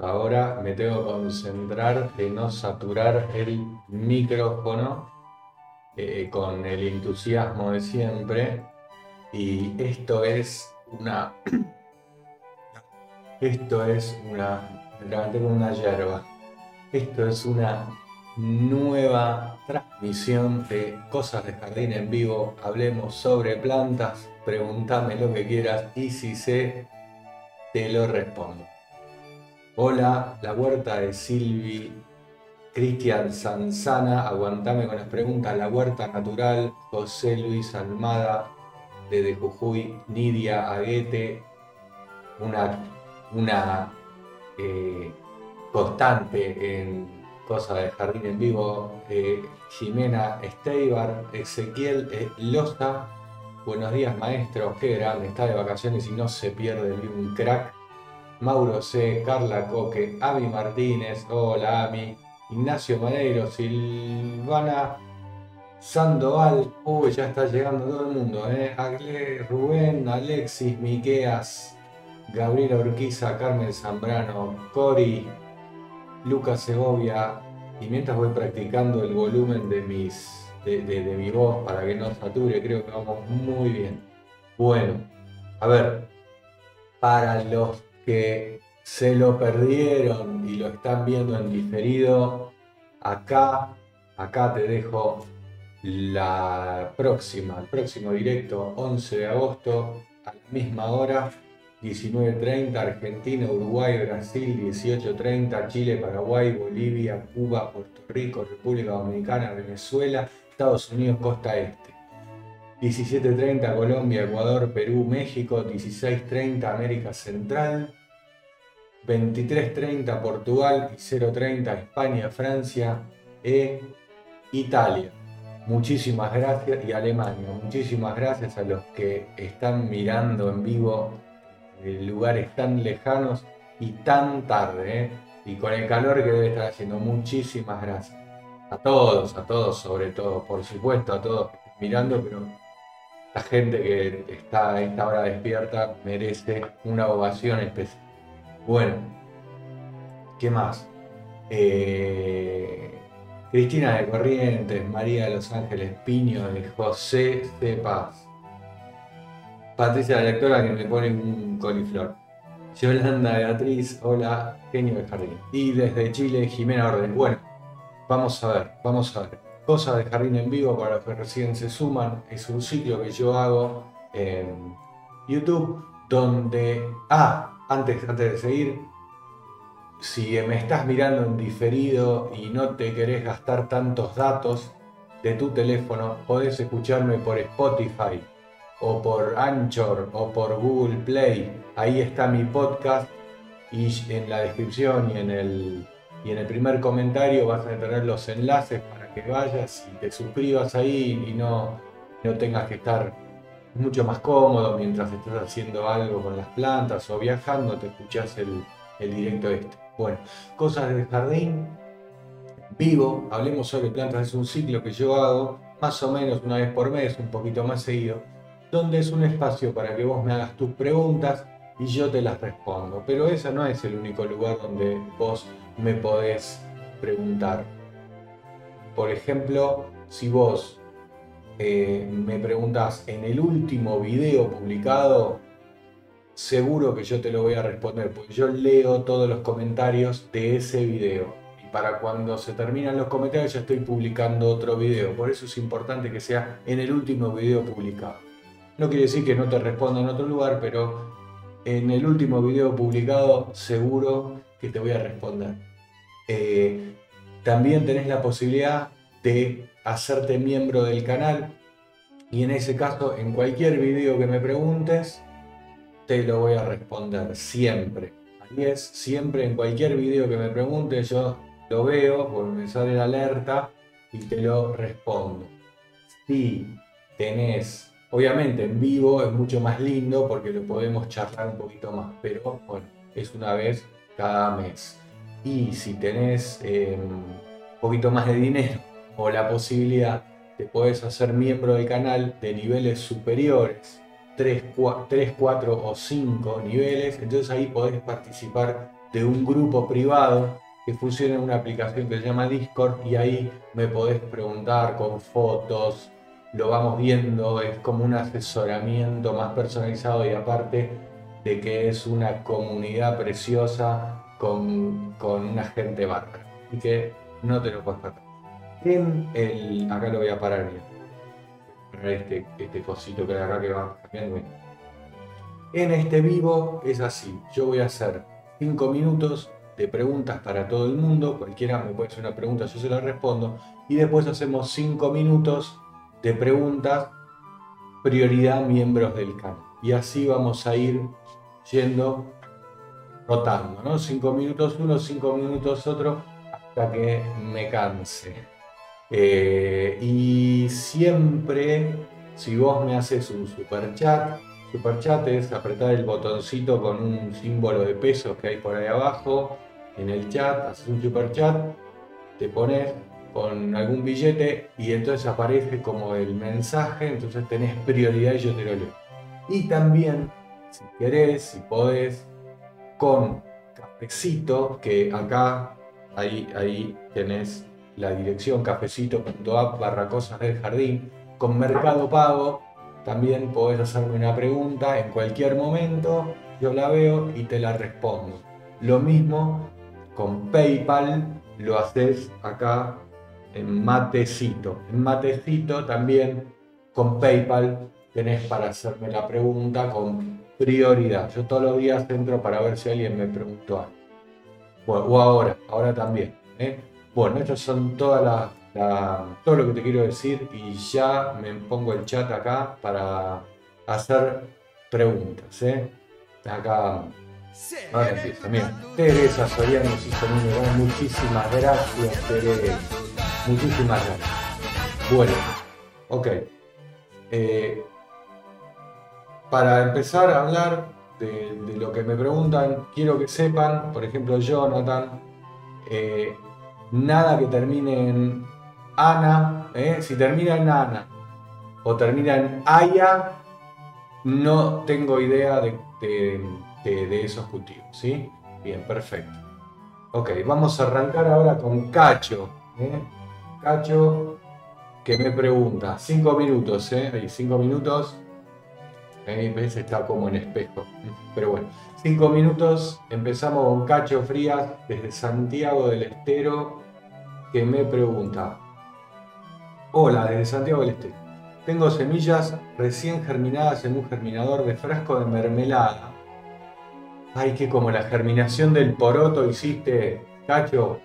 Ahora me tengo que concentrar en no saturar el micrófono eh, con el entusiasmo de siempre. Y esto es una. Esto es una. Me levanté con una hierba. Esto es una nueva transmisión de Cosas de Jardín en vivo. Hablemos sobre plantas. Pregúntame lo que quieras y si sé, te lo respondo. Hola, la huerta de Silvi, Cristian Sanzana, aguantame con las preguntas, la huerta natural, José Luis Almada, de Jujuy, Nidia Aguete, una, una eh, constante en Cosas de Jardín en Vivo, eh, Jimena Esteibar, Ezequiel eh, Loza, buenos días maestro, qué grande, está de vacaciones y no se pierde un crack. Mauro C, Carla Coque, Ami Martínez, hola Ami, Ignacio Maneiro, Silvana Sandoval, uy, ya está llegando todo el mundo, ¿eh? Agle, Rubén, Alexis, Miqueas, Gabriela Urquiza, Carmen Zambrano, Cori, Lucas Segovia, y mientras voy practicando el volumen de, mis, de, de mi voz para que no sature, creo que vamos muy bien. Bueno, a ver, para los que se lo perdieron y lo están viendo en diferido, acá, acá te dejo la próxima, el próximo directo, 11 de agosto, a la misma hora, 19.30, Argentina, Uruguay, Brasil, 18.30, Chile, Paraguay, Bolivia, Cuba, Puerto Rico, República Dominicana, Venezuela, Estados Unidos, Costa Este. 17.30 Colombia, Ecuador, Perú, México, 16.30 América Central, 23.30 Portugal y 0.30 España, Francia e Italia. Muchísimas gracias y Alemania. Muchísimas gracias a los que están mirando en vivo en lugares tan lejanos y tan tarde. ¿eh? Y con el calor que debe estar haciendo. Muchísimas gracias. A todos, a todos sobre todo. Por supuesto, a todos mirando, pero la gente que está a esta hora despierta merece una ovación especial. Bueno, ¿qué más? Eh, Cristina de Corrientes, María de Los Ángeles Piño, de José de Paz. Patricia la lectora que me pone un coliflor. Yolanda Beatriz, hola, genio de jardín. Y desde Chile, Jimena Orden. Bueno, vamos a ver, vamos a ver. Cosas de jardín en vivo para los que recién se suman. Es un ciclo que yo hago en YouTube donde... Ah, antes, antes de seguir, si me estás mirando en diferido y no te querés gastar tantos datos de tu teléfono, podés escucharme por Spotify o por Anchor o por Google Play. Ahí está mi podcast y en la descripción y en el, y en el primer comentario vas a tener los enlaces para que vayas y te suscribas ahí y no, no tengas que estar mucho más cómodo mientras estás haciendo algo con las plantas o viajando, te escuchás el, el directo este. Bueno, cosas del jardín, vivo, hablemos sobre plantas, es un ciclo que yo hago más o menos una vez por mes, un poquito más seguido, donde es un espacio para que vos me hagas tus preguntas y yo te las respondo. Pero ese no es el único lugar donde vos me podés preguntar. Por ejemplo, si vos eh, me preguntas en el último video publicado, seguro que yo te lo voy a responder, porque yo leo todos los comentarios de ese video. Y para cuando se terminan los comentarios ya estoy publicando otro video. Por eso es importante que sea en el último video publicado. No quiere decir que no te responda en otro lugar, pero en el último video publicado seguro que te voy a responder. Eh, también tenés la posibilidad de hacerte miembro del canal y en ese caso en cualquier video que me preguntes te lo voy a responder siempre. Ahí es, siempre en cualquier video que me preguntes yo lo veo, porque me sale la alerta y te lo respondo. Si tenés, obviamente en vivo es mucho más lindo porque lo podemos charlar un poquito más, pero bueno, es una vez cada mes. Y si tenés em, un poquito más de dinero o la posibilidad, te puedes hacer miembro del canal de niveles superiores, 3, 4, o 5 niveles, entonces ahí podés participar de un grupo privado que funciona en una aplicación que se llama Discord y ahí me podés preguntar con fotos, lo vamos viendo, es como un asesoramiento más personalizado y aparte de que es una comunidad preciosa con, una gente bárbara y que no te lo puedes perder. En el, acá lo voy a parar bien. Este, este cosito que hay acá que va cambiando. En este vivo es así. Yo voy a hacer 5 minutos de preguntas para todo el mundo. Cualquiera me puede hacer una pregunta, yo se la respondo. Y después hacemos 5 minutos de preguntas, prioridad miembros del canal. Y así vamos a ir yendo, rotando, ¿no? 5 minutos uno, 5 minutos otro, hasta que me canse. Eh, y siempre, si vos me haces un super chat, super chat es apretar el botoncito con un símbolo de pesos que hay por ahí abajo en el chat, haces un super chat, te pones con algún billete y entonces aparece como el mensaje, entonces tenés prioridad y yo te lo leo. Y también, si querés, si podés, con cafecito, que acá, ahí, ahí tenés la dirección cafecito.app barra cosas del jardín, con Mercado Pago, también podés hacerme una pregunta en cualquier momento, yo la veo y te la respondo. Lo mismo con PayPal, lo haces acá en Matecito. En Matecito también con PayPal tenés para hacerme la pregunta con prioridad. Yo todos los días entro para ver si alguien me preguntó algo. o ahora, ahora también. ¿eh? Bueno, estos son todas las todo lo que te quiero decir y ya me pongo el chat acá para hacer preguntas. ¿eh? Acá ahora empieza. Mira, Teresa Soriano nos hizo Muchísimas gracias, Teresa. Muchísimas gracias. Bueno, ok. Eh, para empezar a hablar de, lo que me preguntan, quiero que sepan, por ejemplo, Jonathan, eh, nada que termine en Ana, ¿eh? si termina en Ana o termina en Aya, no tengo idea de, esos cultivos, ¿sí? Bien, perfecto. Ok, vamos a arrancar ahora con Cacho. ¿eh? Cacho, que me pregunta, cinco minutos, ¿eh? Cinco minutos. Ahí ves, está como en espejo. Pero bueno, cinco minutos. Empezamos con Cacho Frías desde Santiago del Estero, que me pregunta, Hola, desde Santiago del Este. Tengo semillas recién germinadas en un germinador de frasco de mermelada. Ay, que como la germinación del poroto hiciste, cacho.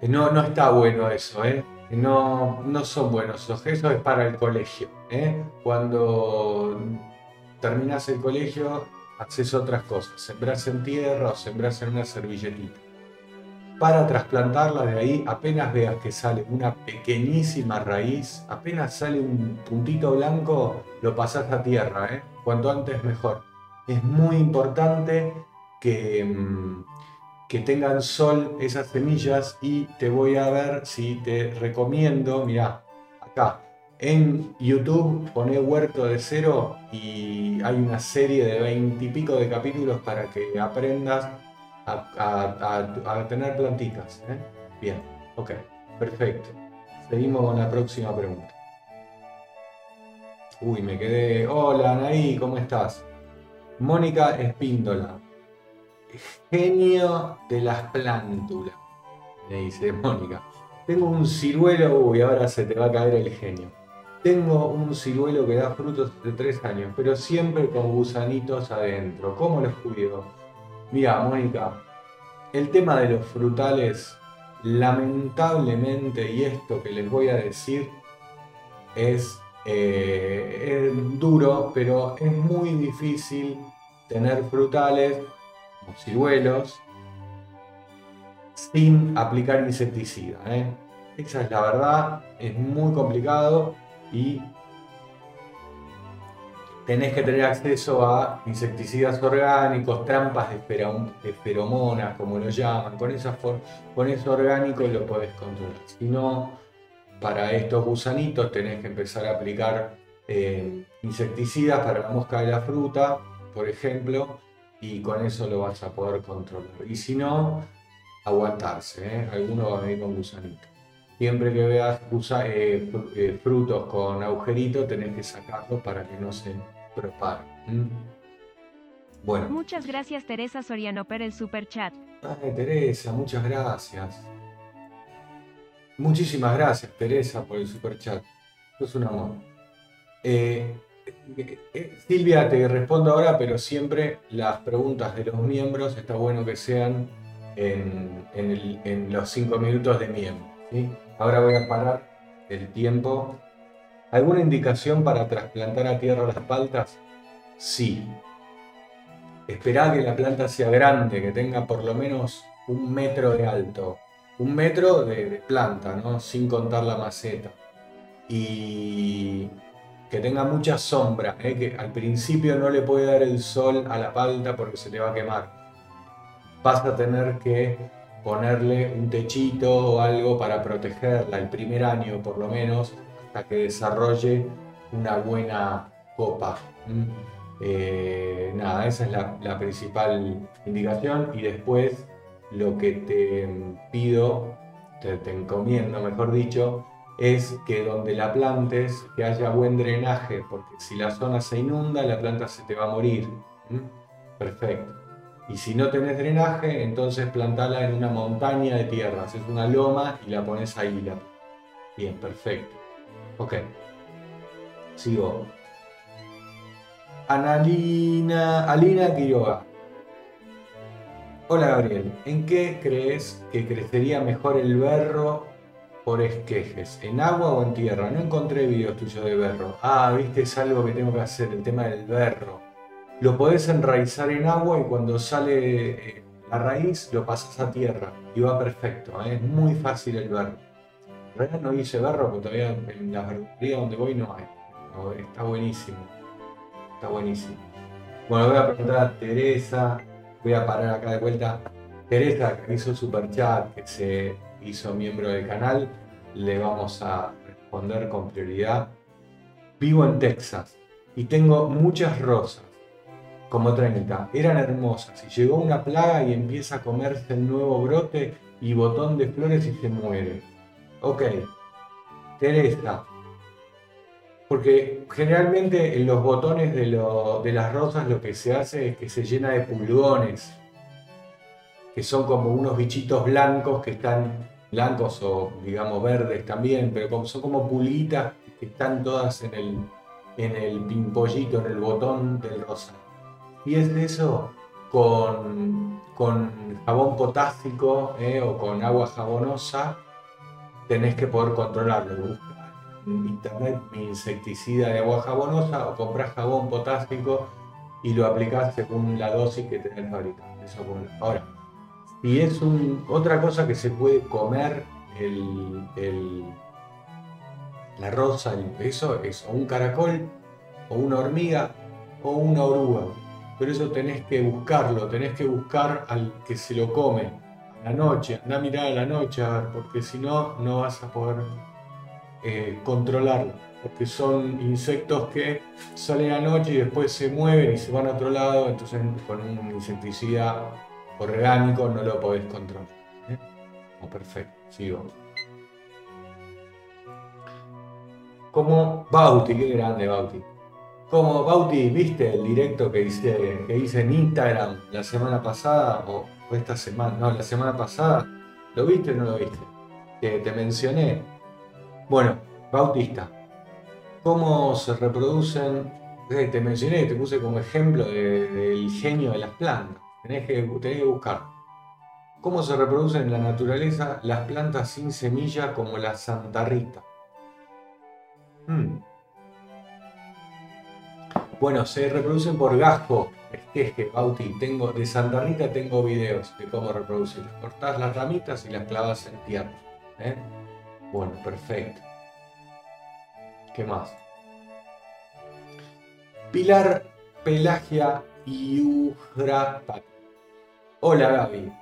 Eh, no, no está bueno eso, ¿eh? No, no son buenos. Eso es para el colegio. ¿eh? Cuando terminas el colegio, haces otras cosas. Sembras en tierra o sembras en una servilletita para trasplantarla de ahí, apenas veas que sale una pequeñísima raíz, apenas sale un puntito blanco, lo pasas a tierra, ¿eh? cuanto antes mejor. Es muy importante que, mm, que tengan sol esas semillas y te voy a ver si te recomiendo, mira, acá en YouTube pone huerto de cero y hay una serie de veintipico de capítulos para que aprendas a, tener plantitas. ¿eh? Bien, ok, perfecto. Seguimos con la próxima pregunta. Uy, me quedé. Hola, Anaí, ¿cómo estás? Mónica Espíndola. Genio de las plántulas. Me dice Mónica. Tengo un ciruelo. Uy, ahora se te va a caer el genio. Tengo un ciruelo que da frutos de tres años, pero siempre con gusanitos adentro. ¿Cómo los cuido? Mira, Mónica, el tema de los frutales, lamentablemente, y esto que les voy a decir es, eh, duro, pero es muy difícil tener frutales o ciruelos sin aplicar insecticida. ¿eh? Esa es la verdad, es muy complicado y tenés que tener acceso a insecticidas orgánicos, trampas de, feromonas, como lo llaman, con, esa con eso orgánico lo podés controlar. Si no, para estos gusanitos tenés que empezar a aplicar eh, insecticidas para la mosca de la fruta, por ejemplo, y con eso lo vas a poder controlar. Y si no, aguantarse, ¿eh? alguno va a venir con gusanito. Siempre que veas eh, eh, frutos con agujerito, tenés que sacarlos para que no se propaguen. Bueno. Muchas gracias Teresa Soriano por el super chat. Ay, Teresa, muchas gracias. Muchísimas gracias, Teresa, por el super chat. Es un amor. Eh, Silvia, te respondo ahora, pero siempre las preguntas de los miembros está bueno que sean en, los cinco minutos de miembro. Ahora voy a parar el tiempo. ¿Alguna indicación para trasplantar a tierra las paltas? Sí. Esperá que la planta sea grande, que tenga por lo menos un metro de alto. Un metro de, planta, ¿no? Sin contar la maceta. Y que tenga mucha sombra, ¿eh? que al principio no le puede dar el sol a la palta porque se te va a quemar. Vas a tener que ponerle un techito o algo para protegerla el primer año por lo menos hasta que desarrolle una buena copa. Eh, nada, esa es la, principal indicación y después lo que te pido, te, te, encomiendo mejor dicho, es que donde la plantes que haya buen drenaje, porque si la zona se inunda la planta se te va a morir. Perfecto. Y si no tenés drenaje, entonces plantala en una montaña de tierra, haces una loma y la pones ahí. La... Bien, perfecto. Ok. Sigo. Analina, Alina Quiroga. Hola Gabriel, ¿en qué crees que crecería mejor el berro por esquejes? ¿En agua o en tierra? No encontré videos tuyos de berro. Ah, viste, es algo que tengo que hacer, el tema del berro lo podés enraizar en agua y cuando sale eh, la raíz lo pasas a tierra y va perfecto. ¿eh? Es muy fácil el berro. En realidad no hice berro porque todavía en la verdulería donde voy no hay. está buenísimo. Está buenísimo. Bueno, voy a preguntar a Teresa. Voy a parar acá de vuelta. Teresa, que hizo super chat, que se hizo miembro del canal, le vamos a responder con prioridad. Vivo en Texas y tengo muchas rosas como 30. Eran hermosas y llegó una plaga y empieza a comerse el nuevo brote y botón de flores y se muere. Ok, Teresa. Porque generalmente en los botones de, las rosas lo que se hace es que se llena de pulgones, que son como unos bichitos blancos que están blancos o digamos verdes también, pero son como pulguitas que están todas en el, en el pimpollito, en el botón del rosa. Y es eso con, jabón potásico eh, o con agua jabonosa, tenés que poder controlarlo. en internet mi insecticida de agua jabonosa o compras jabón potásico y lo aplicás según la dosis que tenés fabricado. Eso Ahora, si es otra cosa que se puede comer el, la rosa, eso es un caracol, o una hormiga, o una oruga pero eso tenés que buscarlo, tenés que buscar al que se lo come a la noche, anda a mirar a la noche, porque si no, no vas a poder eh, controlarlo, porque son insectos que salen a la noche y después se mueven y se van a otro lado, entonces con un insecticida orgánico no lo podés controlar. ¿eh? Oh, perfecto, sigo. Como Bauti, qué grande Bauti. Como Bauti, ¿viste el directo que hice, que hice en Instagram la semana pasada? O, esta semana, no, la semana pasada. ¿Lo viste o no lo viste? Que te mencioné. Bueno, Bautista. ¿Cómo se reproducen? Eh, te mencioné, te puse como ejemplo del genio de las plantas. Tenés que, tenés que buscar. ¿Cómo se reproducen en la naturaleza las plantas sin semilla como la Santa Rita? Hmm. Bueno, se reproducen por gasco. Es que, Bauti, tengo, de Santa Rita tengo videos de cómo reproducirlas. Cortás las ramitas y las clavas en tierra. ¿eh? Bueno, perfecto. ¿Qué más? Pilar Pelagia Iugrata. Hola Gaby.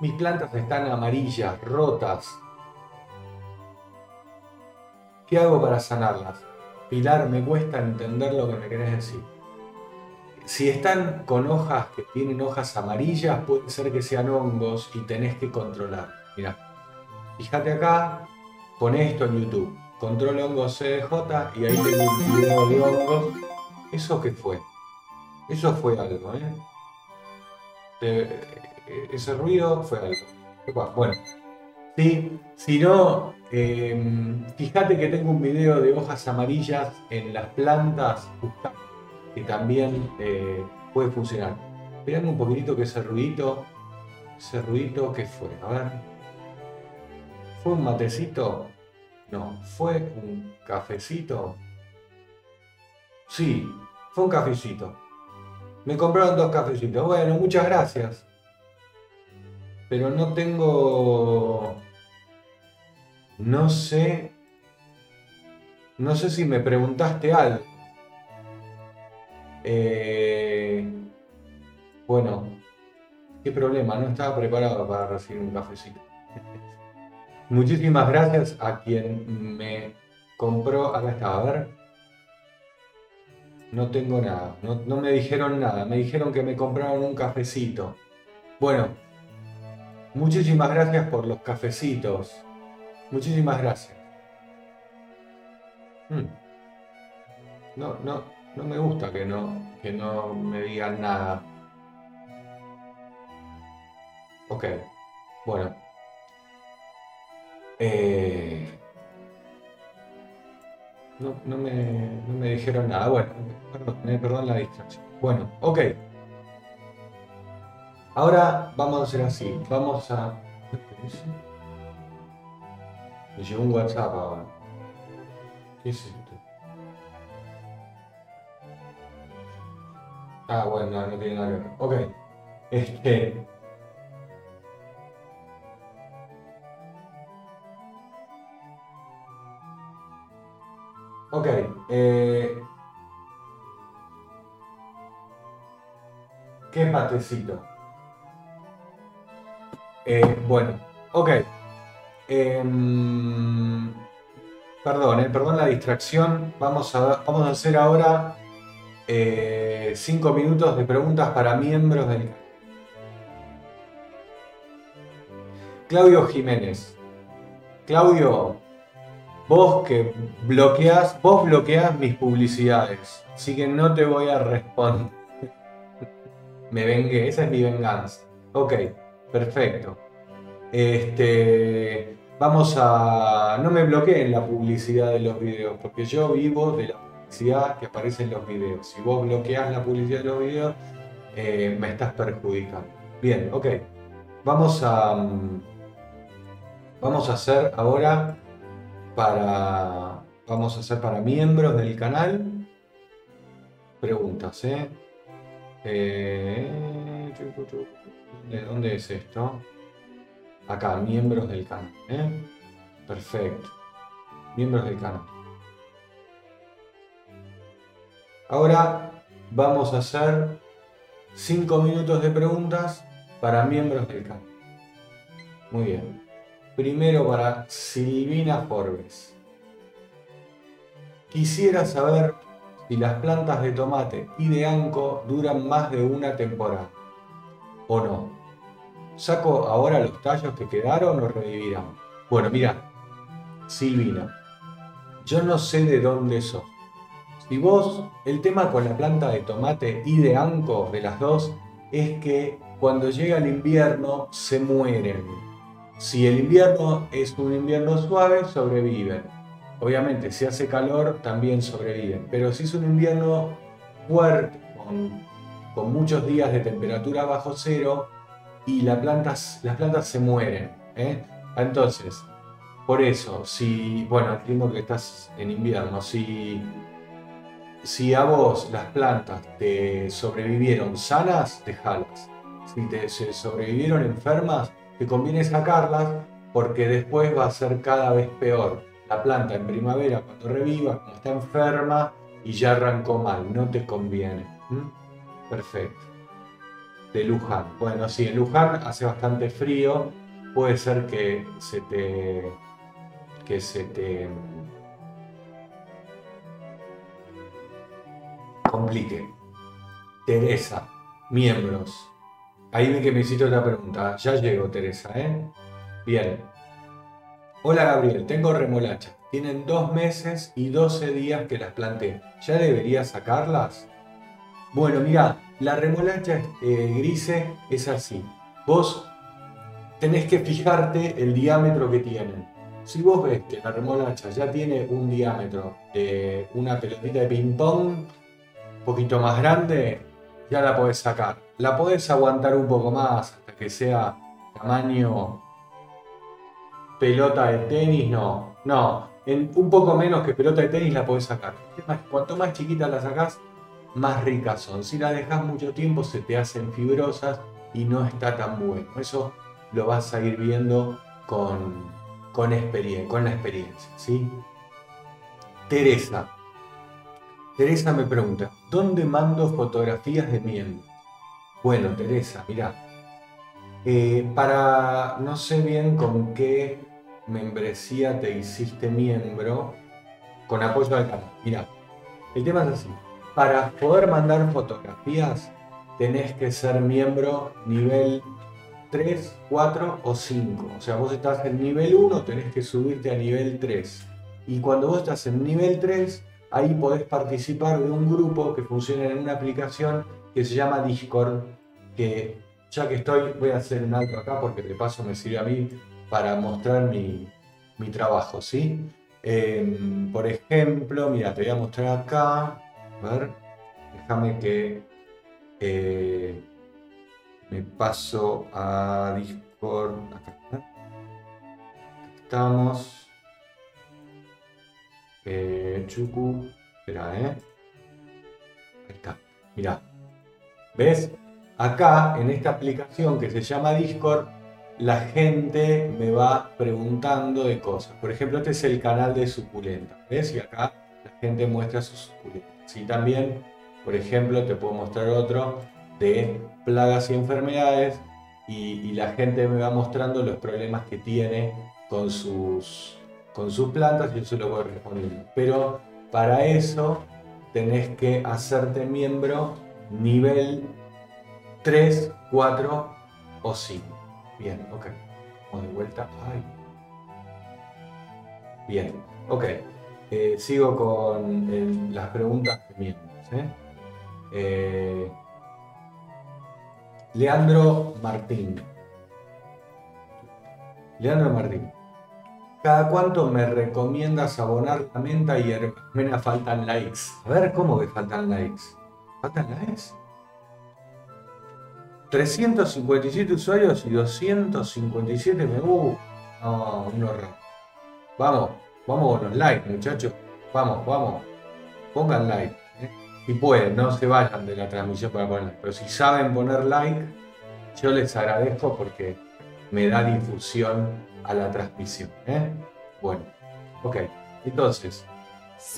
Mis plantas están amarillas, rotas. ¿Qué hago para sanarlas? Pilar, me cuesta entender lo que me querés decir. si están con hojas que tienen hojas amarillas, puede ser que sean hongos y tenés que controlar. Mira, fíjate acá, pon esto en YouTube. Control hongos CDJ y ahí tengo un video de hongos. ¿Eso qué fue? Eso fue algo, ¿eh? ese ruido fue algo. Bueno, sí, si no, em, fíjate que tengo un video de hojas amarillas en las plantas que también eh, puede funcionar. Esperando un poquitito que ese ruidito, ese ruidito que fue, a ver. ¿Fue un matecito? No, ¿fue un cafecito? Sí, fue un cafecito. Me compraron dos cafecitos. Bueno, muchas gracias. Pero no tengo... No sé... No sé si me preguntaste algo. Eh, bueno, qué problema, no estaba preparado para recibir un cafecito. Muchísimas gracias a quien me compró. Acá está, a ver. No tengo nada, no, no me dijeron nada, me dijeron que me compraron un cafecito. Bueno, muchísimas gracias por los cafecitos. Muchísimas gracias. Hmm. No, no, no me gusta que no, que no me digan nada. Ok, bueno. Eh, no, no, me, no, me, dijeron nada. Bueno, perdón, eh, perdón la distracción. Bueno, ok. Ahora vamos a hacer así. Vamos a... Me llegó un WhatsApp ahora. ¿Qué es esto? Ah, bueno, no, no tiene nada que ver. Ok. Este. Ok. Eh... ¿Qué patecito? Eh, bueno, ok. Em, perdón, eh, perdón la distracción. Vamos a, vamos a hacer ahora eh, cinco minutos de preguntas para miembros del. Claudio Jiménez. Claudio, vos que bloqueas, vos bloqueas mis publicidades, así que no te voy a responder. Me vengué, esa es mi venganza. Ok, perfecto. Este, vamos a. No me bloqueen la publicidad de los videos, porque yo vivo de la que aparece en los videos. Si vos bloqueas la publicidad de los videos, eh, me estás perjudicando. Bien, ok. Vamos a, mm, vamos a hacer ahora para, vamos a hacer para miembros del canal preguntas, ¿eh? Eh de dónde es esto? Acá, miembros del canal, ¿eh? Perfecto. Miembros del canal. Ahora vamos a hacer 5 minutos de preguntas para miembros del canal. Muy bien. Primero para Silvina Forbes. Quisiera saber si las plantas de tomate y de anco duran más de una temporada o no. ¿Saco ahora los tallos que quedaron o revivirán? Bueno, mira, Silvina, yo no sé de dónde sos si vos, el tema con la planta de tomate y de anco de las dos es que cuando llega el invierno se mueren. Si el invierno es un invierno suave, sobreviven. Obviamente, si hace calor, también sobreviven. Pero si es un invierno fuerte, con, muchos días de temperatura bajo cero, y las plantas, se mueren. ¿eh? Entonces, por eso, si, bueno, entiendo que estás en invierno, si si a vos las plantas te sobrevivieron sanas, dejalas. Si te sobrevivieron enfermas, te conviene sacarlas porque después va a ser cada vez peor. La planta en primavera cuando reviva, cuando está enferma y ya arrancó mal, no te conviene. Perfecto. De Luján. Bueno, sí, en Luján hace bastante frío. Puede ser que se te. que se te complique. Teresa, miembros. Ahí vi que me hiciste otra pregunta. Ya llego, Teresa, ¿eh? Bien. Hola, Gabriel. Tengo remolacha. Tienen dos meses y 12 días que las planté. ¿Ya debería sacarlas? Bueno, mira, la remolacha eh, grise es así. Vos tenés que fijarte el diámetro que tienen. Si vos ves que la remolacha ya tiene un diámetro de una pelotita de ping-pong un poquito más grande, ya la podés sacar. La podés aguantar un poco más hasta que sea tamaño pelota de tenis, no. No, en un poco menos que pelota de tenis la podés sacar. cuanto más chiquita la sacás, más ricas son. Si la dejas mucho tiempo se te hacen fibrosas y no está tan bueno. Eso lo vas a ir viendo con, con, con la experiencia. ¿sí? Teresa. Teresa me pregunta, ¿dónde mando fotografías de miembros? Bueno, Teresa, mira, eh, para no sé bien con qué membresía te hiciste miembro, con apoyo al canal. Mira, el tema es así. Para poder mandar fotografías, tenés que ser miembro nivel 3, 4 o 5. O sea, vos estás en nivel 1, tenés que subirte a nivel 3. Y cuando vos estás en nivel 3, ahí podés participar de un grupo que funciona en una aplicación que se llama Discord, que ya que estoy, voy a hacer un alto acá porque de paso me sirve a mí para mostrar mi, trabajo, ¿sí? Em, por ejemplo, mira, te voy a mostrar acá, a ver, déjame que eh, me paso a Discord, acá estamos, eh, Chuku, espera, ¿eh? Ahí está, mira, ¿ves? Acá, en esta aplicación que se llama Discord, la gente me va preguntando de cosas. Por ejemplo, este es el canal de suculenta. ¿Ves? Y acá la gente muestra sus suculentas. Y también, por ejemplo, te puedo mostrar otro de plagas y enfermedades. Y, la gente me va mostrando los problemas que tiene con sus, con sus plantas y yo se lo voy respondiendo. Pero para eso tenés que hacerte miembro nivel 3, 4 o 5. Bien, ok. Vamos de vuelta. Ay. Bien, ok. Eh, sigo con las preguntas. ¿eh? ¿eh? Leandro Martín. Leandro Martín. ¿Cada cuánto me recomiendas abonar la menta y me faltan likes? A ver, ¿cómo que faltan likes? ¿Faltan likes? 357 usuarios y 257 me gusta. No, un horror. Vamos, vamos con los likes, muchachos. Vamos, vamos. Pongan like. ¿eh? Si pueden, no se vayan de la transmisión para poner. Pero si saben poner like, yo les agradezco porque me da difusión a la transmisión. ¿eh? Bueno, ok. Entonces,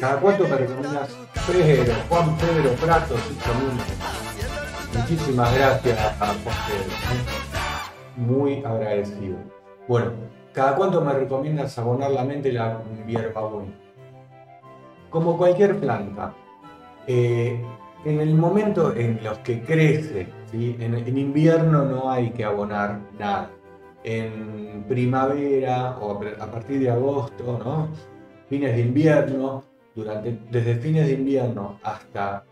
¿cada cuánto me recomiendas Pedro, Juan Pedro Prato, 5 Muchísimas gracias a Muy agradecido. Bueno, ¿cada cuánto me recomiendas abonar la mente la hierbabuena? Como cualquier planta, eh, en el momento en los que crece, en, invierno no hay que abonar nada. En primavera o a partir de agosto, ¿no? fines de invierno, desde fines de invierno hasta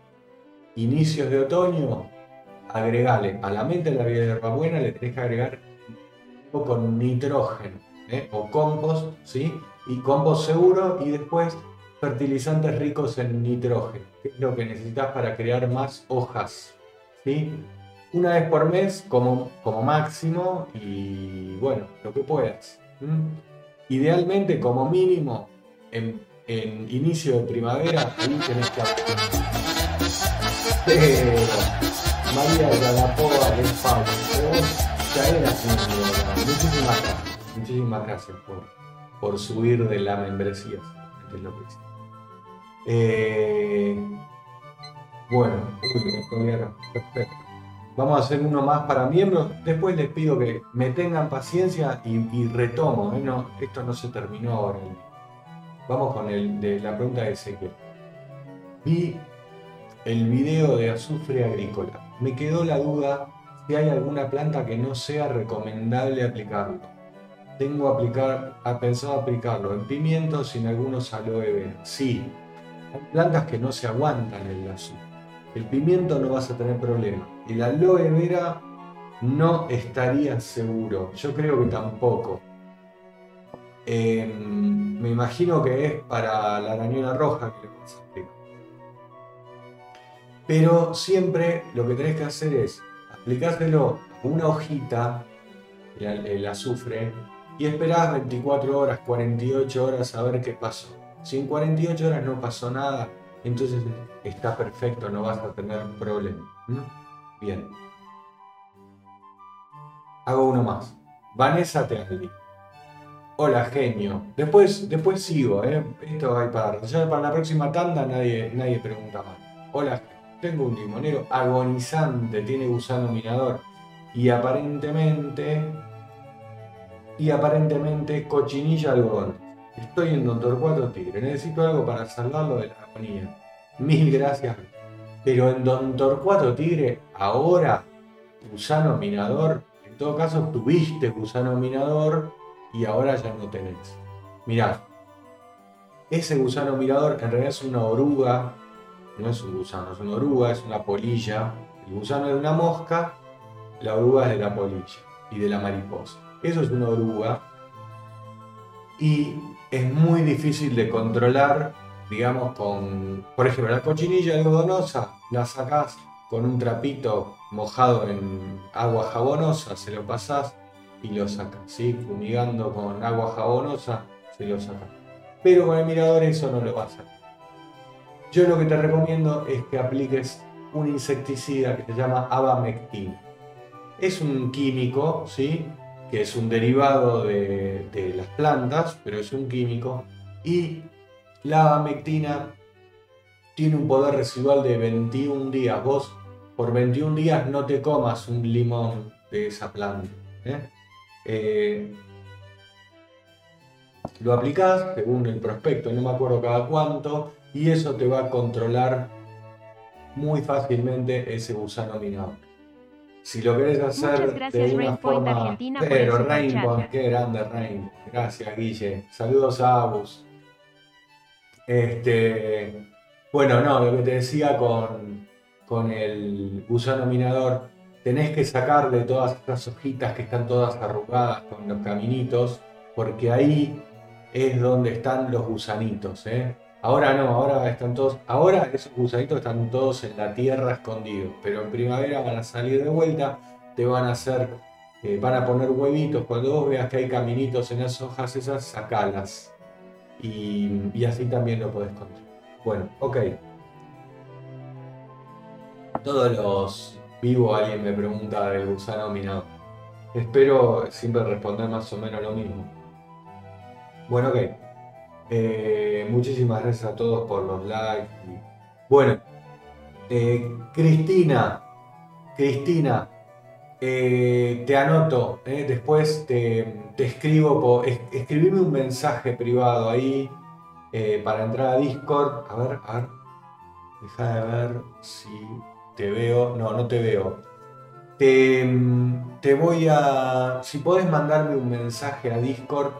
inicios de otoño, agregarle a la mente de la hierbabuena, le tenés que agregar un poco nitrógeno ¿eh? o compost, ¿sí? Y compost seguro y después fertilizantes ricos en nitrógeno, que es lo que necesitas para crear más hojas, ¿sí? Una vez por mes como, como máximo y bueno, lo que puedas. Idealmente como mínimo en, inicio de primavera, ahí que... María de la Poa del Pablo. Muchísimas gracias. Muchísimas gracias por, subir de la membresía. Es lo que eh, bueno. Vamos a hacer uno más para miembros. Después les pido que me tengan paciencia y, retomo. ¿eh? Esto no se terminó ahora. Vamos con el de la pregunta de Ezequiel. Vi el video de azufre agrícola. Me quedó la duda si hay alguna planta que no sea recomendable aplicarlo. Tengo aplicar, pensado aplicarlo en pimientos y en algunos aloe vera. Sí, hay plantas que no se aguantan el azufre. El pimiento no vas a tener problema. El aloe vera no estaría seguro. Yo creo que tampoco. Em, me imagino que es para la arañuela roja que le vas a aplicar. Pero siempre lo que tenés que hacer es aplicárselo a una hojita, el, azufre, y esperás 24 horas, 48 horas a ver qué pasó. Si en 48 horas no pasó nada, entonces está perfecto, no vas a tener problema. Bien. Hago uno más. Vanessa Tealdi. Hola, genio. Después, después sigo, ¿eh? Esto va para. Ya para la próxima tanda nadie, nadie pregunta más. Hola, tengo un limonero agonizante, tiene gusano minador. Y aparentemente. Y aparentemente cochinilla algodón. Estoy en Don Torcuato Tigre. Necesito algo para salvarlo de la agonía. Mil gracias. Pero en Don Torcuato Tigre, ahora, gusano minador en todo caso, tuviste gusano minador y ahora ya no tenés. Mirá, ese gusano mirador en realidad es una oruga, no es un gusano, es una oruga, es una polilla. El gusano es de una mosca, la oruga es de la polilla y de la mariposa. Eso es una oruga y es muy difícil de controlar, digamos, con, por ejemplo, la cochinilla algodonosa, la sacás con un trapito mojado en agua jabonosa, se lo pasás y lo sacas, ¿sí? Fumigando con agua jabonosa, se lo sacas. Pero con el mirador eso no lo vas a hacer. Yo lo que te recomiendo es que apliques un insecticida que se llama abamectina. Es un químico, ¿sí? Que es un derivado de, de las plantas, pero es un químico. Y la abamectina tiene un poder residual de 21 días. Vos por 21 días no te comas un limón de esa planta. ¿eh? Eh, lo aplicás según el prospecto, no me acuerdo cada cuánto, y eso te va a controlar muy fácilmente ese gusano minado. Si lo querés hacer de una forma, pero Rainbow, qué grande Rainbow. Gracias Guille. Saludos a Abus. Este, bueno, no, lo que te decía con con el gusano minador, tenés que sacarle todas estas hojitas que están todas arrugadas con los caminitos, porque ahí es donde están los gusanitos. ¿eh? Ahora no, ahora están todos, ahora esos gusanitos están todos en la tierra escondidos, pero en primavera van a salir de vuelta, te van a hacer, eh, van a poner huevitos. Cuando vos veas que hay caminitos en las hojas esas, sacalas. Y, así también lo podés contar. Bueno, ok todos los vivos alguien me pregunta del gusano minado. Espero siempre responder más o menos lo mismo. Bueno, ok. Eh, muchísimas gracias a todos por los likes. Bueno, eh, Cristina, Cristina, eh, te anoto, después te, escribo, escribime un mensaje privado ahí para entrar a Discord. A ver, a ver, deja de ver si te veo, no, no te veo. Te, te voy a... Si podés mandarme un mensaje a Discord,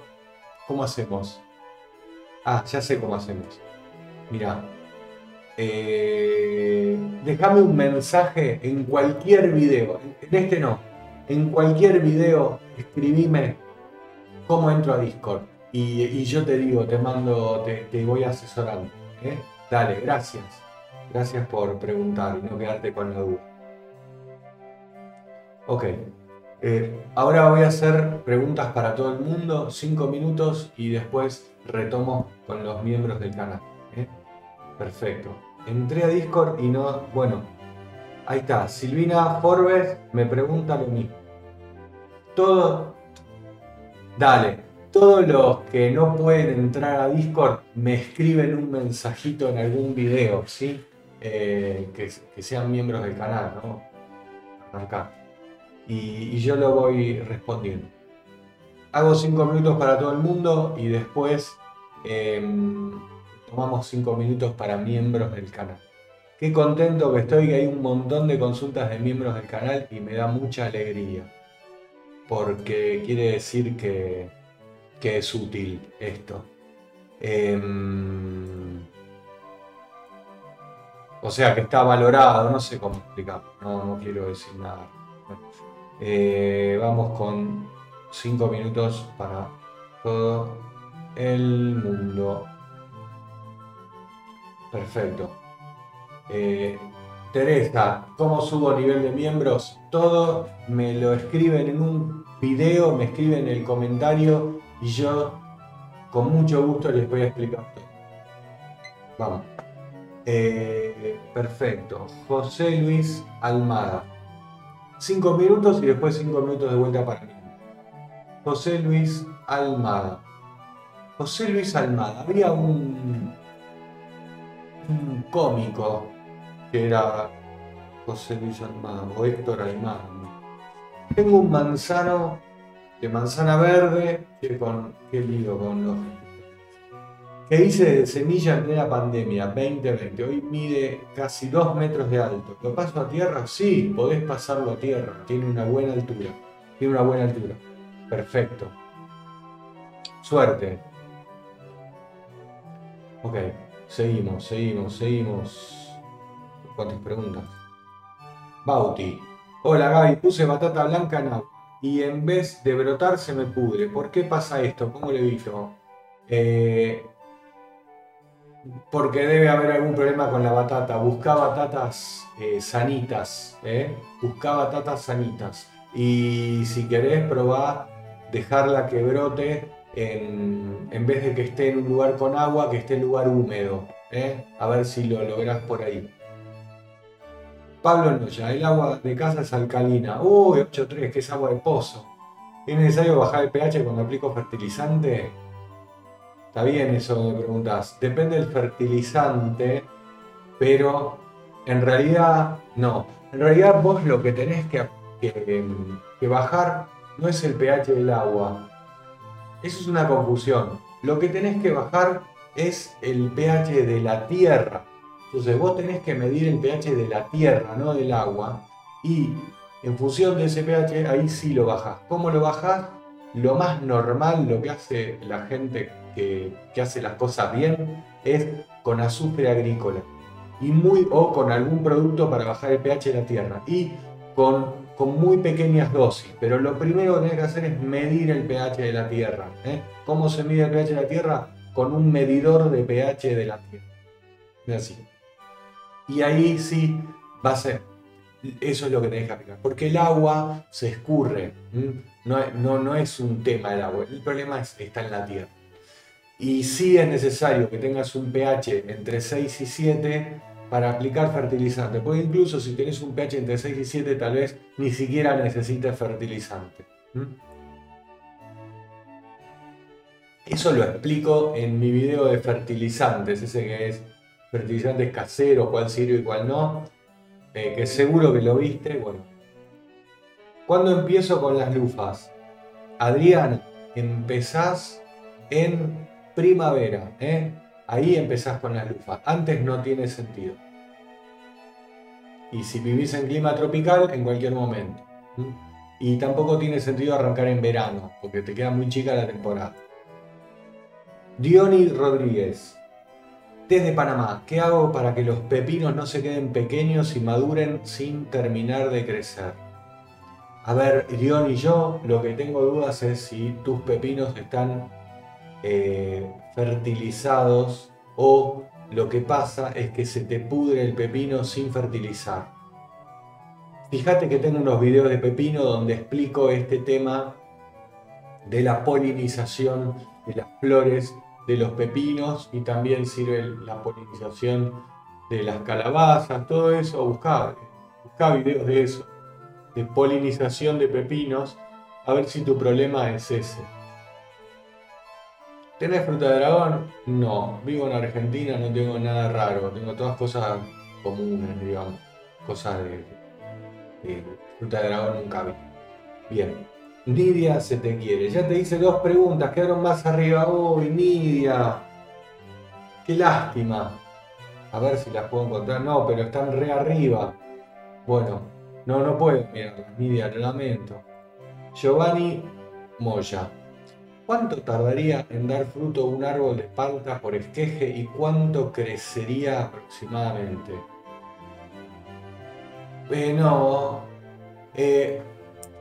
¿cómo hacemos? Ah, ya sé cómo hacemos. Mira, eh, déjame un mensaje en cualquier video, en este no, en cualquier video escribime cómo entro a Discord y, yo te digo, te mando, te, voy asesorando. ¿eh? Dale, gracias. Gracias por preguntar y no quedarte con la duda. Ok. Eh, ahora voy a hacer preguntas para todo el mundo, 5 minutos y después retomo con los miembros del canal. ¿eh? Perfecto. Entré a Discord y no. Bueno, ahí está. Silvina Forbes me pregunta lo mismo. Todo. Dale. Todos los que no pueden entrar a Discord me escriben un mensajito en algún video, ¿sí? Eh, que, sean miembros del canal, ¿no? Arrancar. Y, yo lo voy respondiendo. Hago 5 minutos para todo el mundo y después em, tomamos 5 minutos para miembros del canal. Qué contento que estoy que hay un montón de consultas de miembros del canal y me da mucha alegría. Porque quiere decir que, es útil esto. Em, o sea, que está valorado, no sé cómo explicarlo, no, quiero decir nada. Eh, vamos con 5 minutos para todo el mundo. Perfecto. Eh, Teresa, ¿cómo subo nivel de miembros? Todo me lo escriben en un video, me escriben en el comentario y yo con mucho gusto les voy a explicar todo. Vamos. Eh, perfecto. José Luis Almada. Cinco minutos y después cinco minutos de vuelta para mí. José Luis Almada. José Luis Almada. Había un, un cómico que era José Luis Almada o Héctor Almada. Tengo un manzano de manzana verde, que con, qué lío con los que hice de semilla en plena pandemia 2020. Hoy mide casi 2 metros de alto. ¿Lo paso a tierra? Sí, podés pasarlo a tierra. Tiene una buena altura. Tiene una buena altura. Perfecto. Suerte. Ok, seguimos, seguimos, seguimos. ¿Cuántas preguntas? Bauti. Hola Gaby, puse batata blanca en agua y en vez de brotar se me pudre. ¿Por qué pasa esto? ¿Cómo le evito? Eh, porque debe haber algún problema con la batata. Busca batatas eh, sanitas. ¿eh? Busca batatas sanitas. Y si querés, probá dejarla que brote en, en, vez de que esté en un lugar con agua, que esté en lugar húmedo. ¿eh? A ver si lo lográs por ahí. Pablo Noya, el agua de casa es alcalina. Uy, 8.3, que es agua de pozo. ¿Es necesario bajar el pH cuando aplico fertilizante? Está bien eso me preguntas. Depende del fertilizante, pero en realidad no. En realidad vos lo que tenés que, que, bajar no es el pH del agua. Eso es una confusión. Lo que tenés que bajar es el pH de la tierra. Entonces vos tenés que medir el pH de la tierra, no del agua. Y en función de ese pH, ahí sí lo bajás. ¿Cómo lo bajás? Lo más normal, lo que hace la gente que, hace las cosas bien es con azufre agrícola y muy, o con algún producto para bajar el pH de la tierra y con, con muy pequeñas dosis. Pero lo primero que tienes que hacer es medir el pH de la tierra. ¿eh? ¿Cómo se mide el pH de la tierra? Con un medidor de pH de la tierra. Así. Y ahí sí va a ser. Eso es lo que tenés que aplicar. Porque el agua se escurre. No, no, no es un tema el agua. El problema está en la tierra. Y sí es necesario que tengas un pH entre 6 y 7 para aplicar fertilizante. Porque incluso si tienes un pH entre 6 y 7 tal vez ni siquiera necesites fertilizante. Eso lo explico en mi video de fertilizantes, ese que es fertilizantes caseros, cuál sirve y cuál no, eh, que seguro que lo viste. Bueno, ¿cuándo empiezo con las lufas? Adrián, empezás en primavera, ¿eh? ahí empezás con las lufas. Antes no tiene sentido. Y si vivís en clima tropical, en cualquier momento. Y tampoco tiene sentido arrancar en verano, porque te queda muy chica la temporada. Diony Rodríguez, desde Panamá, ¿qué hago para que los pepinos no se queden pequeños y maduren sin terminar de crecer? A ver, Diony, yo lo que tengo dudas es si tus pepinos están eh, fertilizados o lo que pasa es que se te pudre el pepino sin fertilizar. Fíjate que tengo unos videos de pepino donde explico este tema de la polinización de las flores de los pepinos y también sirve la polinización de las calabazas, todo eso, busca, busca videos de eso, de polinización de pepinos, a ver si tu problema es ese. ¿Tenés fruta de dragón? No. Vivo en Argentina, no tengo nada raro. Tengo todas cosas comunes, digamos. Cosas de, fruta de dragón nunca vi. Bien. Nidia se te quiere. Ya te hice dos preguntas, quedaron más arriba. Uy, Nidia. Qué lástima. A ver si las puedo encontrar. No, pero están re arriba. Bueno, no, no puedo mirarlas, Nidia, lo lamento. Giovanni Moya. ¿Cuánto tardaría en dar fruto un árbol de palta por esqueje y cuánto crecería aproximadamente? Eh, no. Eh,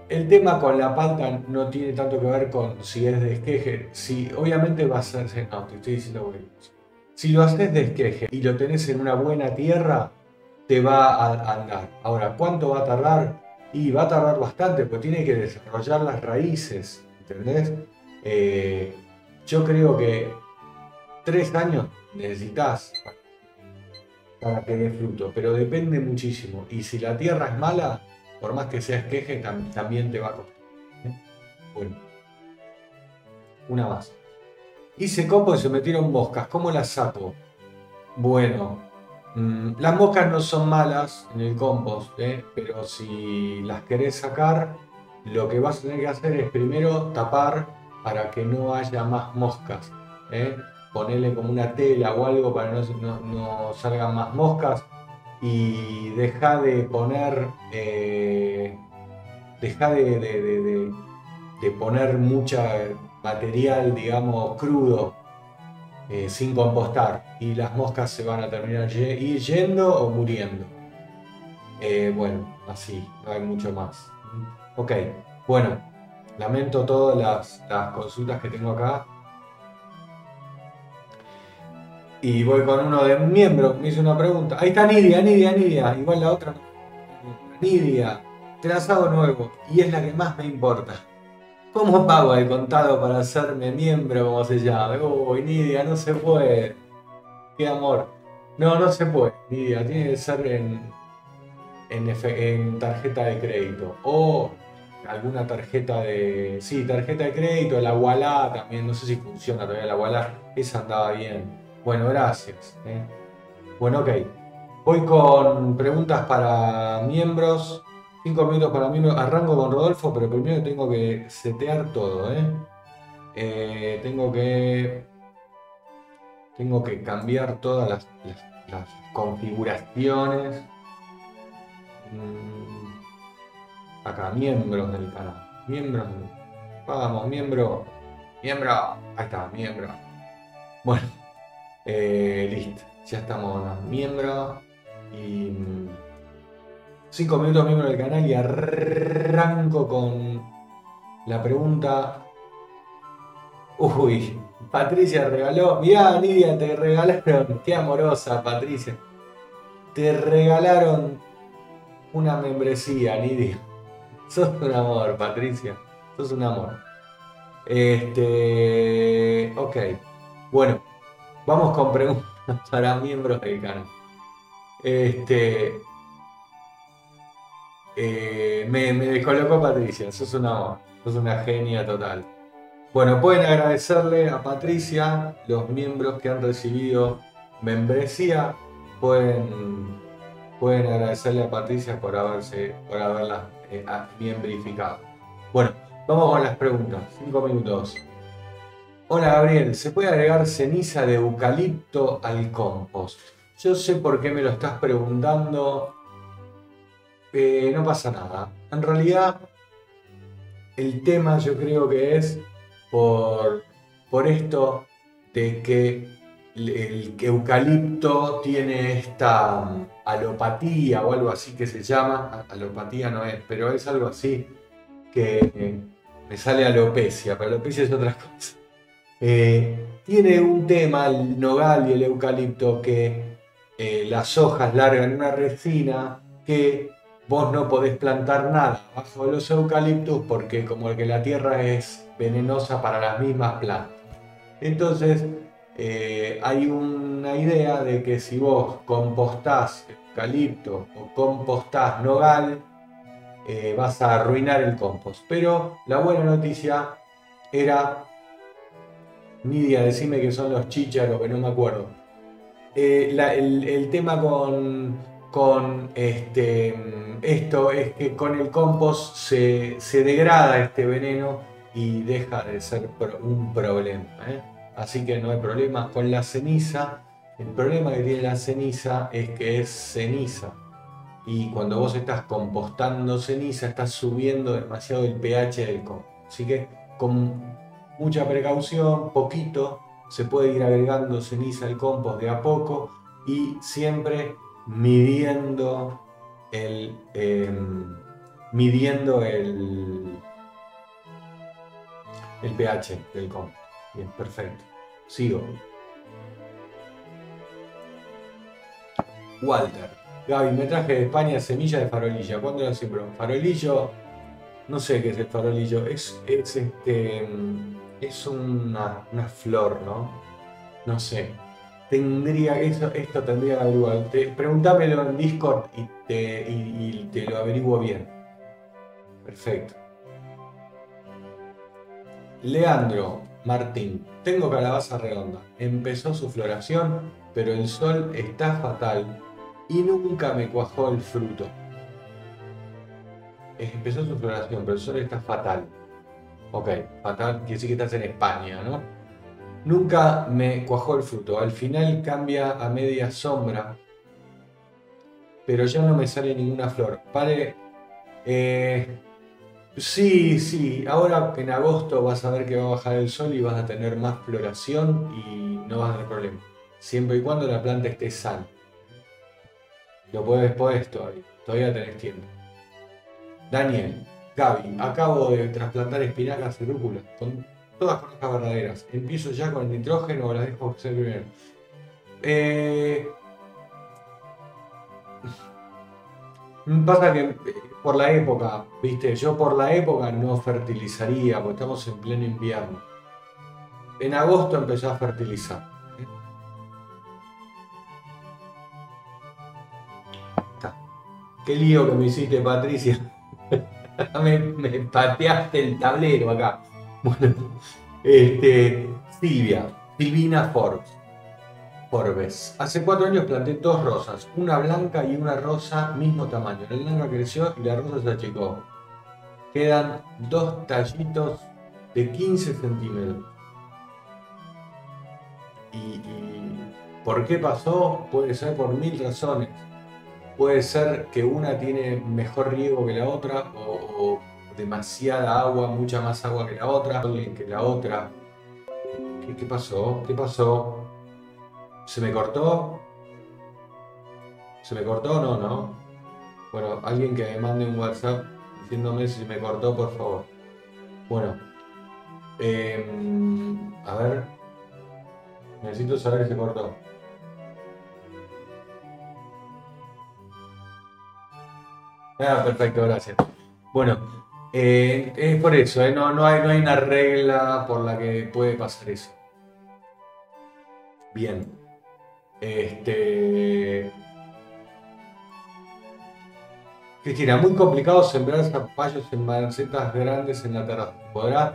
el tema con la palta no tiene tanto que ver con si es de esqueje. Si, obviamente va a ser. No, te estoy diciendo Si lo haces de esqueje y lo tenés en una buena tierra, te va a andar. Ahora, ¿cuánto va a tardar? Y va a tardar bastante, porque tiene que desarrollar las raíces. ¿Entendés? Eh, yo creo que tres años necesitas para que dé fruto, pero depende muchísimo. Y si la tierra es mala, por más que seas queje, también te va a costar. ¿eh? Bueno, una más. Hice copo y se metieron moscas. ¿Cómo las saco? Bueno, mm, las moscas no son malas en el compost, ¿eh? pero si las querés sacar, lo que vas a tener que hacer es primero tapar para que no haya más moscas. ¿eh? Ponerle como una tela o algo para que no, salgan más moscas y deja de poner eh, deja de, poner mucha material digamos crudo eh, sin compostar y las moscas se van a terminar yendo o muriendo eh, bueno así no hay mucho más ok bueno Lamento todas las, consultas que tengo acá. Y voy con uno de un miembro, me hizo una pregunta. Ahí está Nidia, Nidia, Nidia. Igual la otra Nidia, trazado nuevo. Y es la que más me importa. ¿Cómo pago el contado para hacerme miembro, como se llama? Uy, Nidia, no se puede. Qué amor. No, no se puede, Nidia. Tiene que ser en, en, en tarjeta de crédito. O alguna tarjeta de. Sí, tarjeta de crédito, la Wallah también, no sé si funciona todavía la Wallah, esa andaba bien. Bueno, gracias. ¿eh? Bueno, ok. Voy con preguntas para miembros. Cinco minutos para miembros. Arranco con Rodolfo, pero primero tengo que setear todo, ¿eh? eh tengo que. Tengo que cambiar todas las, configuraciones. Mm, acá, miembros del canal. Miembros. Vamos, miembro. Miembro. Ahí está, miembro. Bueno, eh, listo. Ya estamos miembro. Y. 5 mm, minutos miembro del canal y arranco con la pregunta. Uy, Patricia regaló. Mirá, Lidia, te regalaron. Qué amorosa, Patricia. Te regalaron una membresía, Lidia. Sos un amor, Patricia. Sos un amor. Este. Ok. Bueno, vamos con preguntas para miembros del canal. Este. Eh, me, me descolocó Patricia, sos un amor, sos una genia total. Bueno, pueden agradecerle a Patricia, los miembros que han recibido membresía, pueden, pueden agradecerle a Patricia por haberse, por haberla eh, bien verificado. Bueno, vamos con las preguntas. Cinco minutos. Hola Gabriel, ¿se puede agregar ceniza de eucalipto al compost? Yo sé por qué me lo estás preguntando. Eh, no pasa nada. En realidad, el tema yo creo que es por, por esto de que el eucalipto tiene esta mm, alopatía o algo así que se llama, alopatía no es, pero es algo así que me sale alopecia, pero alopecia es otra cosa. Eh, tiene un tema el nogal y el eucalipto que eh, las hojas largan una resina que vos no podés plantar nada bajo los eucaliptos porque como que la tierra es venenosa para las mismas plantas. Entonces eh, hay una idea de que si vos compostás eucalipto o compostás nogal, eh, vas a arruinar el compost. Pero la buena noticia era, Nidia, decime que son los chícharos, que no me acuerdo. Eh, el, tema con, con este, esto es que con el compost se, se degrada este veneno y deja de ser un problema. Así que no hay problema. Con la ceniza El problema que tiene la ceniza es que es ceniza. Y cuando vos estás compostando ceniza, estás subiendo demasiado el pH del compost. Así que con mucha precaución, poquito, se puede ir agregando ceniza al compost de a poco y siempre midiendo el, em, el pH del compost. Bien, perfecto. Sigo. Walter. Gaby, me traje de España semilla de farolilla. ¿Cuándo lo siembro? Farolillo, no sé qué es el farolillo. Es, es este. Es una, una flor, ¿no? No sé. Tendría, eso, esto tendría que averiguar. Pregúntamelo en Discord y te, y te lo averiguo bien. Perfecto. Leandro Martín, tengo calabaza redonda. Empezó su floración, pero el sol está fatal y nunca me cuajó el fruto. Empezó su floración, pero el sol está fatal. Ok, fatal quiere decir que estás en España, ¿no? Nunca me cuajó el fruto. Al final cambia a media sombra, pero ya no me sale ninguna flor. Pare. Eh, sí, sí. Ahora en agosto vas a ver que va a bajar el sol y vas a tener más floración y no vas a tener problema. Siempre y cuando la planta esté sana. Lo puedes poder todavía. Todavía tenés tiempo. Daniel, Gaby, acabo de trasplantar espinacas y rúcula. Con todas cosas verdaderas. Empiezo ya con el nitrógeno o las dejo ser primero. Eh... Pasa que eh, por la época, viste, yo por la época no fertilizaría, porque estamos en pleno invierno. En agosto empezó a fertilizar. Qué lío que me hiciste, Patricia. me, pateaste el tablero acá. Bueno, este, Silvia, Silvina Forbes. Forbes. Hace cuatro años planté dos rosas, una blanca y una rosa mismo tamaño. La blanca creció y la rosa se achicó. Quedan dos tallitos de 15 centímetros. Y, y, por qué pasó? Puede ser por mil razones puede ser que una tiene mejor riego que la otra o, demasiada agua, mucha más agua que la otra, que la otra. ¿Qué, pasó? ¿Qué pasó? ¿Se me cortó? ¿Se me cortó o no, no? Bueno, alguien que me mande un WhatsApp diciéndome si me cortó, por favor. Bueno, em, a ver, necesito saber si se cortó. Ah, perfecto, gracias. Bueno, eh, es por eso, eh, no, no, hay, no hay una regla por la que puede pasar eso. Bien. Este. Cristina, muy complicado sembrar zapallos en macetas grandes en la terraza. ¿Podrás?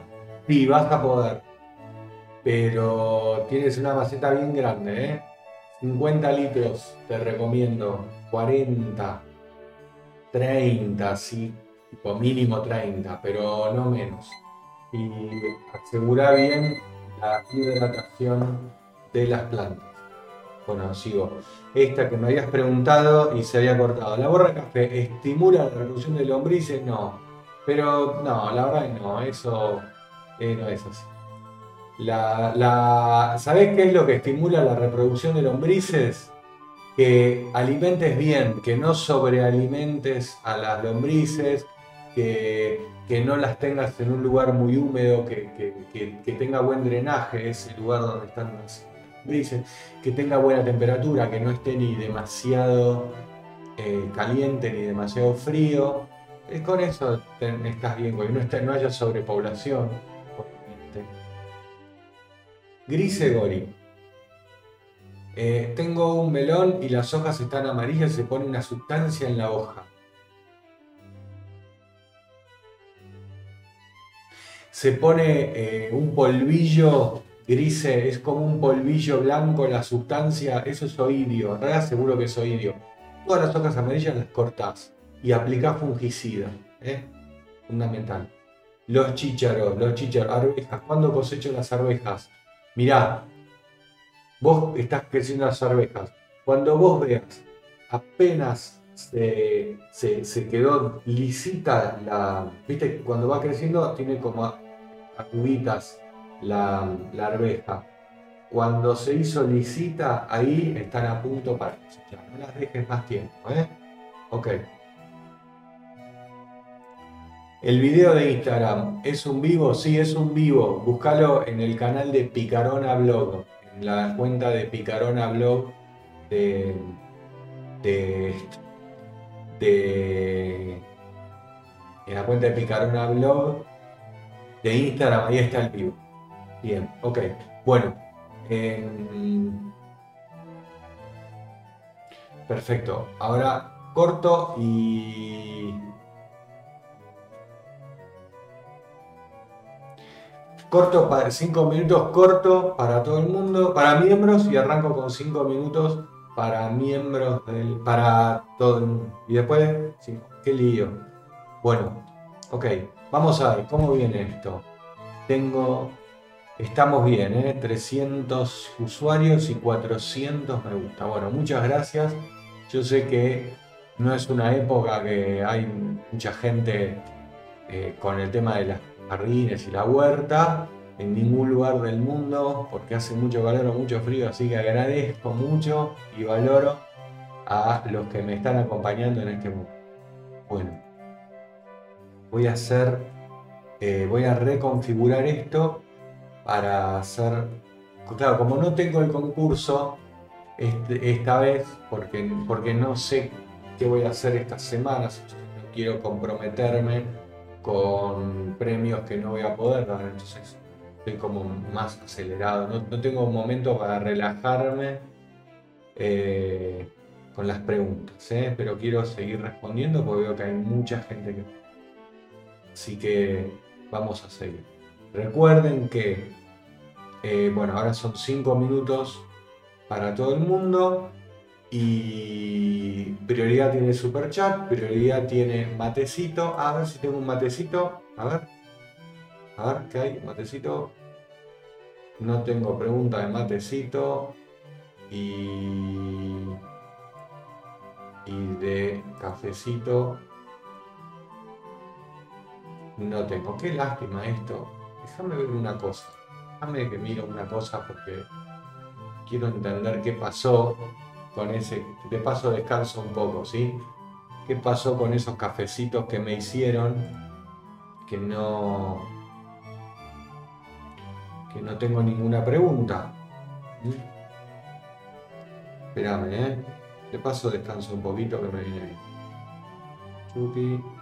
Sí, vas a poder. Pero tienes una maceta bien grande, ¿eh? 50 litros, te recomiendo. 40. 30, sí, tipo mínimo 30, pero no menos. Y asegura bien la hidratación de las plantas. Bueno, sigo. Esta que me habías preguntado y se había cortado. ¿La borra café estimula la reproducción de lombrices? No. Pero no, la verdad que no, eso eh, no es así. La, ¿Sabés qué es lo que estimula la reproducción de lombrices? que alimentes bien, que no sobrealimentes a las lombrices, que, no las tengas en un lugar muy húmedo, que, tenga buen drenaje ese lugar donde están las lombrices, que tenga buena temperatura, que no esté ni demasiado eh, caliente ni demasiado frío. Eh, con eso estás bien, porque no, no haya sobrepoblación. Grise Gori. Eh, tengo un melón y las hojas están amarillas se pone una sustancia en la hoja. Se pone eh, un polvillo gris, es como un polvillo blanco la sustancia, eso es oidio, en realidad seguro que es oidio. Todas las hojas amarillas las cortás y aplicás fungicida, ¿eh? fundamental. Los chícharos, los chícharos, arvejas, ¿cuándo cosecho las arvejas? Mirá, vos estás creciendo las arvejas. Cuando vos veas apenas se, quedó lisita la. Viste, cuando va creciendo tiene como aguditas la, la arveja. Cuando se hizo lisita, ahí están a punto para cosechar. No las dejes más tiempo, ¿eh? Ok. El video de Instagram, ¿es un vivo? Sí, es un vivo. Búscalo en el canal de Picarona Blog, en la cuenta de Picarona Blog de, de, de en la cuenta de Picarona Blog de Instagram, ahí está el vivo. Bien, ok. Bueno, perfecto. Ahora corto y corto para 5 minutos corto para todo el mundo, para miembros y arranco con 5 minutos para miembros del para todo el mundo. Y después, sí, qué lío. Bueno, ok, vamos a ver cómo viene esto. Tengo Estamos bien, ¿eh? 300 usuarios y 400 me gusta. Bueno, muchas gracias. Yo sé que no es una época que hay mucha gente eh, con el tema de las jardines y la huerta en ningún lugar del mundo porque hace mucho calor o mucho frío, así que agradezco mucho y valoro a los que me están acompañando en este mundo. Bueno, voy a hacer, eh, voy a reconfigurar esto para hacer. Claro, como no tengo el concurso este, esta vez, porque, porque no sé qué voy a hacer estas semanas, no quiero comprometerme con premios que no voy a poder dar, entonces estoy como más acelerado. No, tengo un momento para relajarme eh, con las preguntas, ¿eh? pero quiero seguir respondiendo porque veo que hay mucha gente que. Así que vamos a seguir. Recuerden que, eh, bueno, ahora son 5 minutos para todo el mundo y prioridad tiene super chat, prioridad tiene matecito. A ver si tengo un matecito. A ver. A ver, ¿qué hay? Matecito. No tengo pregunta de matecito. Y. Y de cafecito. No tengo. Qué lástima esto déjame ver una cosa. Déjame que mire una cosa porque quiero entender qué pasó con ese. De paso descanso un poco, ¿sí? ¿Qué pasó con esos cafecitos que me hicieron que no. que no tengo ninguna pregunta? ¿Mm? Espérame, ¿eh? De paso descanso un poquito que me viene bien. Chupi.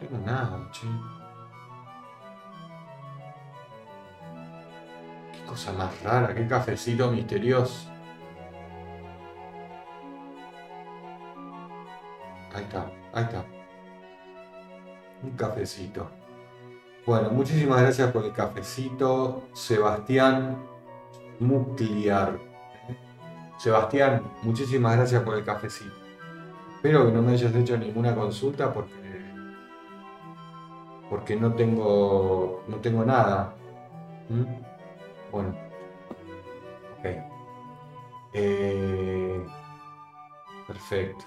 Tengo nada, che. Qué cosa más rara, qué cafecito misterioso. Ahí está, ahí está. Un cafecito. Bueno, muchísimas gracias por el cafecito, Sebastián Mucliar. Sebastián, muchísimas gracias por el cafecito. Espero que no me hayas hecho ninguna consulta porque porque no tengo, no tengo nada. ¿Mm? Bueno, ok. Eh, perfecto.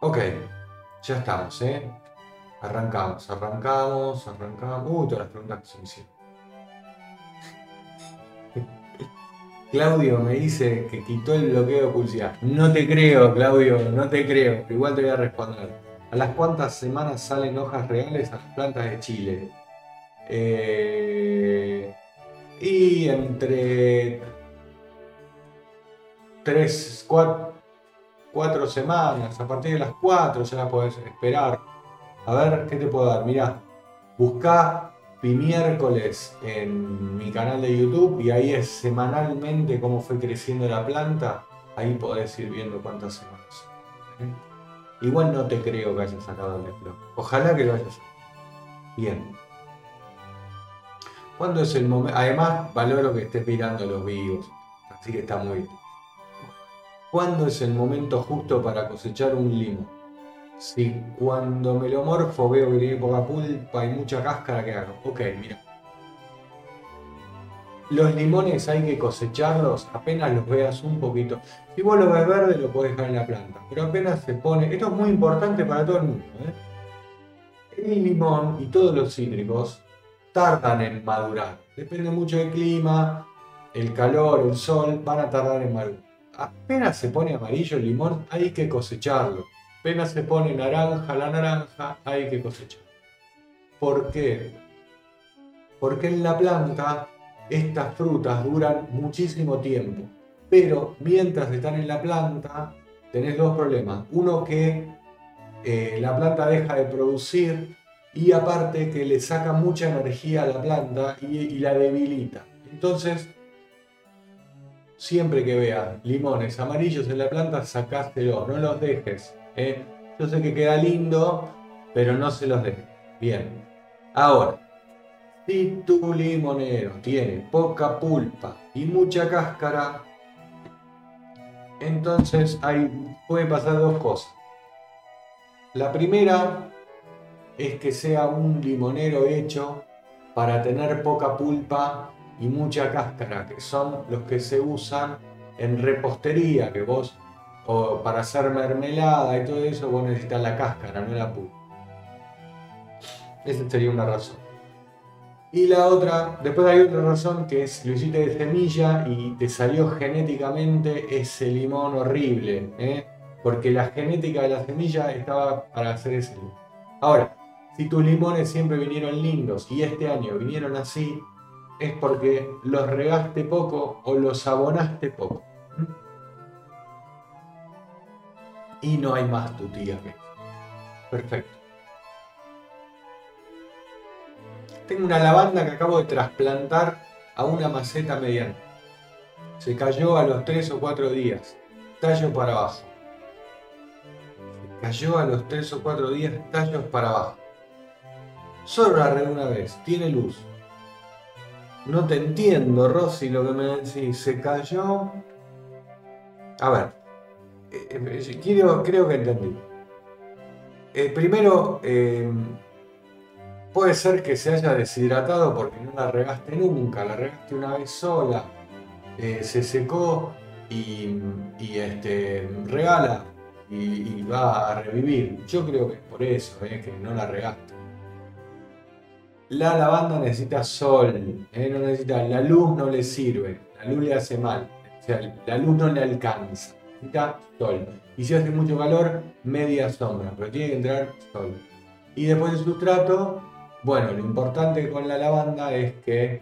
Ok, ya estamos, ¿eh? Arrancamos, arrancamos, arrancamos. Uy, todas las preguntas que se me hicieron. Claudio me dice que quitó el bloqueo de publicidad. No te creo, Claudio, no te creo. Igual te voy a responder. ¿A las cuántas semanas salen hojas reales a las plantas de Chile? Eh, y entre 3, 4, semanas, a partir de las 4 ya las podés esperar. A ver, ¿qué te puedo dar? Mirá, buscá Pimiércoles en mi canal de YouTube y ahí es semanalmente cómo fue creciendo la planta. Ahí podés ir viendo cuántas semanas. Igual no te creo que hayas sacado el blog. Ojalá que lo hayas sacado. Bien. ¿Cuándo es el momento? Además, valoro que estés mirando los vivos. Así que está muy bien. ¿Cuándo es el momento justo para cosechar un limo? Si cuando me lo morfo veo que tiene poca pulpa y mucha cáscara, ¿qué hago? Ok, mira. Los limones hay que cosecharlos apenas los veas un poquito. Si vos lo ves verde, lo podés dejar en la planta. Pero apenas se pone. Esto es muy importante para todo el mundo. ¿eh? El limón y todos los cítricos tardan en madurar. Depende mucho del clima, el calor, el sol, van a tardar en madurar. Apenas se pone amarillo el limón, hay que cosecharlo. Apenas se pone naranja la naranja, hay que cosechar. ¿Por qué? Porque en la planta estas frutas duran muchísimo tiempo. Pero mientras están en la planta, tenés dos problemas. Uno que eh, la planta deja de producir y aparte que le saca mucha energía a la planta y, la debilita. Entonces, siempre que veas limones amarillos en la planta, sacástelos, no los dejes. ¿eh? Yo sé que queda lindo, pero no se los dejes. Bien. Ahora, si tu limonero tiene poca pulpa y mucha cáscara, entonces hay, puede pasar dos cosas. La primera es que sea un limonero hecho para tener poca pulpa y mucha cáscara, que son los que se usan en repostería, que vos, o para hacer mermelada y todo eso, vos necesitas la cáscara, no la pulpa. Esa sería una razón. Y la otra, después hay otra razón que es lo hiciste de semilla y te salió genéticamente ese limón horrible, ¿eh? porque la genética de la semilla estaba para hacer ese limón. Ahora, si tus limones siempre vinieron lindos y este año vinieron así, es porque los regaste poco o los abonaste poco. Y no hay más tu tía que. Perfecto. Tengo una lavanda que acabo de trasplantar a una maceta mediana. Se cayó a los 3 o 4 días, tallo para abajo. Se cayó a los 3 o 4 días, tallos para abajo. Solo la una vez, tiene luz. No te entiendo, Rosy, lo que me decís. Se cayó. A ver, eh, eh, creo, que entendí. Eh, primero, puede ser que se haya deshidratado porque no la regaste nunca, la regaste una vez sola, se secó y, este, regala y, va a revivir. Yo creo que es por eso, que no la regaste. La lavanda necesita sol, ¿eh? no necesita, la luz no le sirve, la luz le hace mal, o sea, la luz no le alcanza, necesita sol. Y si hace mucho calor, media sombra, pero tiene que entrar sol. Y después del sustrato, bueno, lo importante con la lavanda es que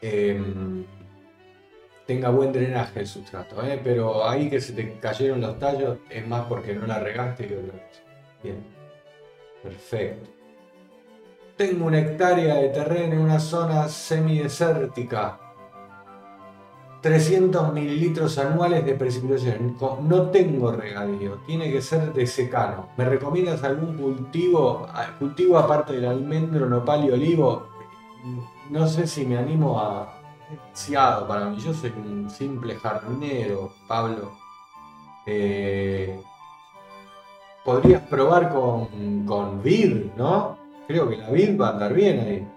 em, tenga buen drenaje el sustrato, ¿eh? pero ahí que se te cayeron los tallos es más porque no la regaste que otra cosa. Bien, perfecto. Tengo una hectárea de terreno en una zona semidesértica. 300 mililitros anuales de precipitación. No tengo regadío, tiene que ser de secano. ¿Me recomiendas algún cultivo? Cultivo aparte del almendro, nopal y olivo. No sé si me animo a. Demasiado para mí. Yo soy un simple jardinero, Pablo. Eh, podrías probar con, con vir, ¿no? Creo que la vid va a andar bien ahí.